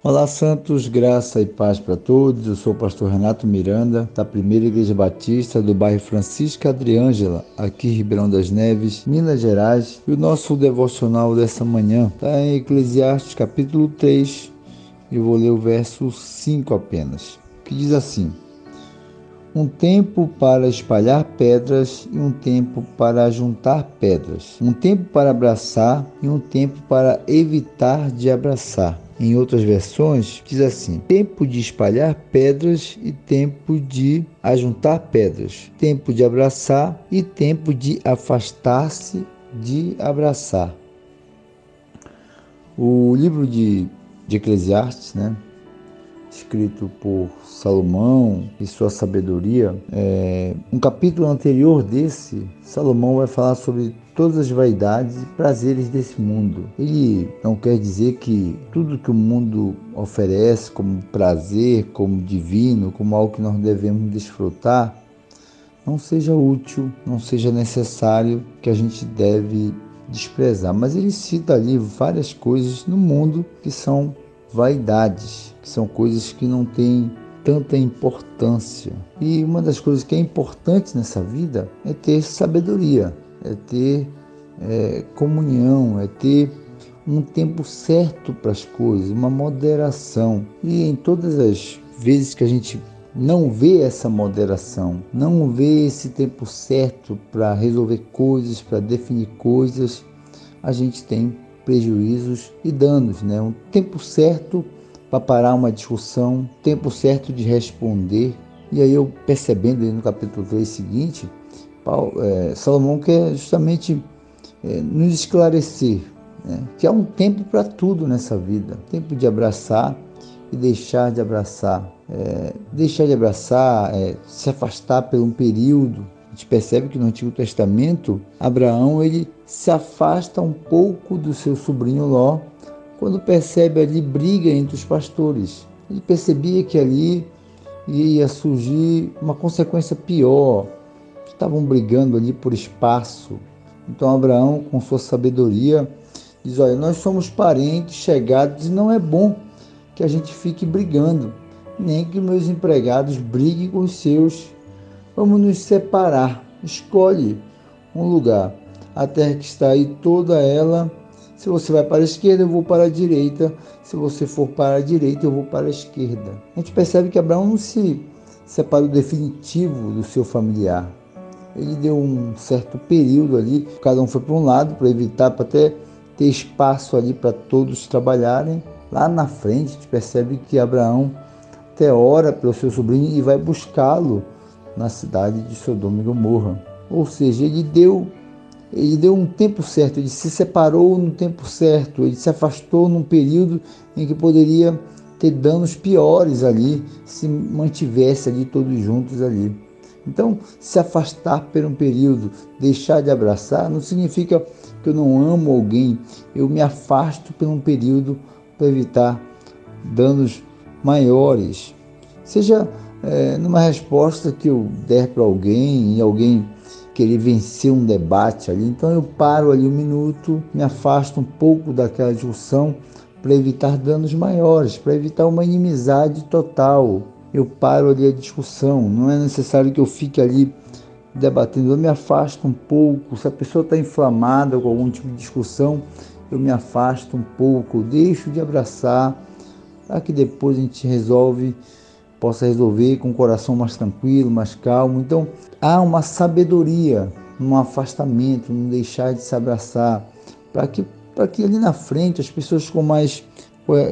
Olá, Santos, graça e paz para todos. Eu sou o pastor Renato Miranda, da Primeira Igreja Batista do bairro Francisca Adriângela, aqui em Ribeirão das Neves, Minas Gerais. E o nosso devocional dessa manhã está em Eclesiastes capítulo 3. Eu vou ler o verso 5 apenas, que diz assim: um tempo para espalhar pedras e um tempo para juntar pedras, um tempo para abraçar e um tempo para evitar de abraçar em outras versões, diz assim: tempo de espalhar pedras e tempo de ajuntar pedras, tempo de abraçar e tempo de afastar-se de abraçar. O livro de, de Eclesiastes, né, escrito por Salomão e sua sabedoria, é, um capítulo anterior desse, Salomão vai falar sobre todas as vaidades e prazeres desse mundo. Ele não quer dizer que tudo que o mundo oferece como prazer, como divino, como algo que nós devemos desfrutar, não seja útil, não seja necessário, que a gente deve desprezar. Mas ele cita ali várias coisas no mundo que são vaidades, que são coisas que não têm tanta importância. E uma das coisas que é importante nessa vida é ter sabedoria, é ter é, comunhão, é ter um tempo certo para as coisas, uma moderação. E em todas as vezes que a gente não vê essa moderação, não vê esse tempo certo para resolver coisas, para definir coisas, a gente tem prejuízos e danos, né? Um tempo certo para parar uma discussão, tempo certo de responder. E aí eu percebendo no capítulo 3 seguinte, Paulo, é, Salomão quer justamente é, nos esclarecer né, que há um tempo para tudo nessa vida, tempo de abraçar e deixar de abraçar, é, deixar de abraçar, é, se afastar por um período. Gente percebe que no Antigo Testamento Abraão ele se afasta um pouco do seu sobrinho Ló quando percebe ali briga entre os pastores. Ele percebia que ali ia surgir uma consequência pior, estavam brigando ali por espaço. Então Abraão, com sua sabedoria, diz: Olha, nós somos parentes chegados e não é bom que a gente fique brigando, nem que meus empregados briguem com os seus. Vamos nos separar. Escolhe um lugar. A terra que está aí, toda ela. Se você vai para a esquerda, eu vou para a direita. Se você for para a direita, eu vou para a esquerda. A gente percebe que Abraão não se separou definitivo do seu familiar ele deu um certo período ali, cada um foi para um lado para evitar, para até ter espaço ali para todos trabalharem. Lá na frente, a gente percebe que Abraão até ora pelo seu sobrinho e vai buscá-lo na cidade de Sodoma e Gomorra. Ou seja, ele deu ele deu um tempo certo, ele se separou no tempo certo, ele se afastou num período em que poderia ter danos piores ali se mantivesse ali todos juntos ali. Então, se afastar por um período, deixar de abraçar, não significa que eu não amo alguém. Eu me afasto por um período para evitar danos maiores. Seja é, numa resposta que eu der para alguém e alguém querer vencer um debate ali, então eu paro ali um minuto, me afasto um pouco daquela discussão para evitar danos maiores, para evitar uma inimizade total eu paro ali a discussão. Não é necessário que eu fique ali debatendo. Eu me afasto um pouco. Se a pessoa está inflamada com algum tipo de discussão, eu me afasto um pouco, deixo de abraçar, para que depois a gente resolve, possa resolver com o coração mais tranquilo, mais calmo. Então, há uma sabedoria no afastamento, no deixar de se abraçar, para que, que ali na frente as pessoas com mais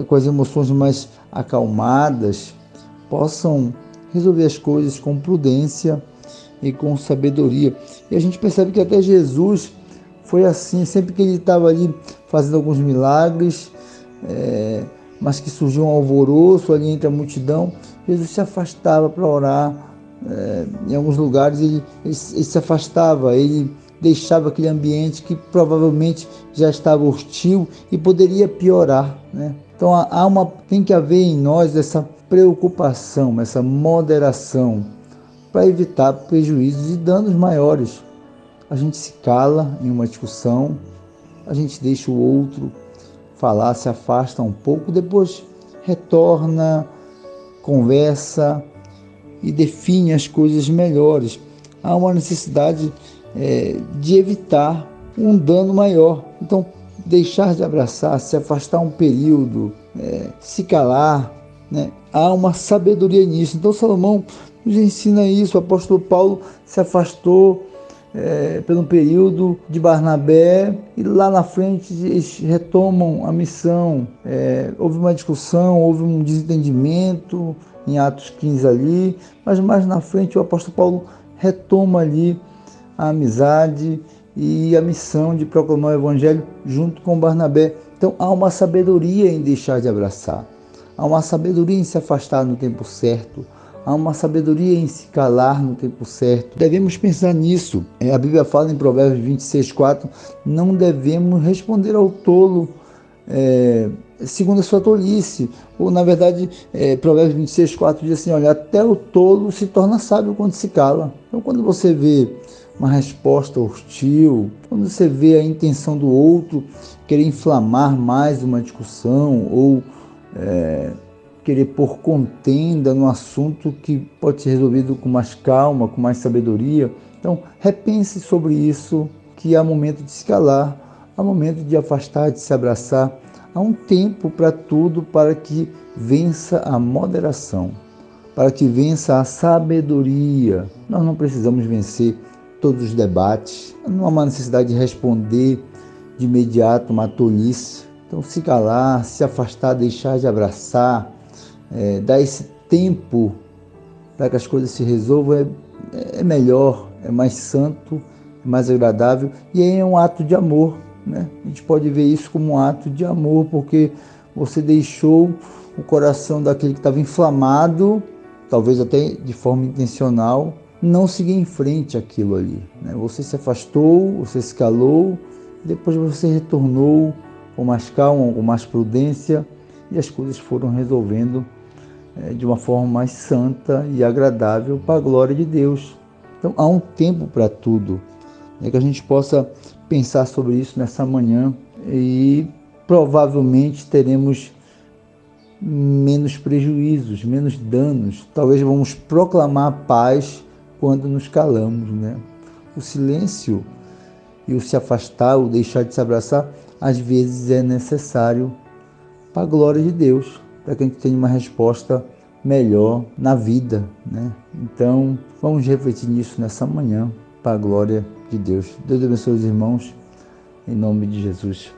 com as emoções mais acalmadas, possam resolver as coisas com prudência e com sabedoria. E a gente percebe que até Jesus foi assim, sempre que ele estava ali fazendo alguns milagres, é, mas que surgiu um alvoroço ali entre a multidão, Jesus se afastava para orar. É, em alguns lugares ele, ele, ele se afastava, ele deixava aquele ambiente que provavelmente já estava hostil e poderia piorar. Né? Então há uma, tem que haver em nós essa preocupação, essa moderação para evitar prejuízos e danos maiores. A gente se cala em uma discussão, a gente deixa o outro falar, se afasta um pouco, depois retorna, conversa e define as coisas melhores. Há uma necessidade é, de evitar um dano maior. Então, deixar de abraçar, se afastar um período, é, se calar, né? há uma sabedoria nisso. Então, Salomão nos ensina isso. O apóstolo Paulo se afastou é, pelo período de Barnabé e lá na frente eles retomam a missão. É, houve uma discussão, houve um desentendimento em Atos 15 ali, mas mais na frente o apóstolo Paulo retoma ali a amizade e a missão de proclamar o evangelho junto com Barnabé. Então há uma sabedoria em deixar de abraçar, há uma sabedoria em se afastar no tempo certo, há uma sabedoria em se calar no tempo certo. Devemos pensar nisso. É, a Bíblia fala em Provérbios 26, 4, não devemos responder ao tolo é, segundo a sua tolice. Ou, na verdade, é, Provérbios 26, 4 diz assim, olha, até o tolo se torna sábio quando se cala. Então, quando você vê uma resposta hostil, quando você vê a intenção do outro querer inflamar mais uma discussão ou é, querer pôr contenda no assunto que pode ser resolvido com mais calma, com mais sabedoria. Então, repense sobre isso, que há momento de se calar, há momento de afastar, de se abraçar. Há um tempo para tudo para que vença a moderação, para que vença a sabedoria. Nós não precisamos vencer todos os debates, não há uma necessidade de responder de imediato uma tolice. Então, se calar, se afastar, deixar de abraçar, é, dar esse tempo para que as coisas se resolvam é, é melhor, é mais santo, é mais agradável e é um ato de amor. Né? A gente pode ver isso como um ato de amor, porque você deixou o coração daquele que estava inflamado, talvez até de forma intencional, não seguir em frente aquilo ali. Né? Você se afastou, você se calou, depois você retornou com mais calma, com mais prudência e as coisas foram resolvendo de uma forma mais santa e agradável para a glória de Deus. Então há um tempo para tudo. É que a gente possa pensar sobre isso nessa manhã e provavelmente teremos menos prejuízos, menos danos. Talvez vamos proclamar paz quando nos calamos, né? O silêncio e o se afastar, o deixar de se abraçar, às vezes é necessário para a glória de Deus para que a gente tenha uma resposta melhor na vida. Né? Então, vamos refletir nisso nessa manhã, para a glória de Deus. Deus abençoe os irmãos, em nome de Jesus.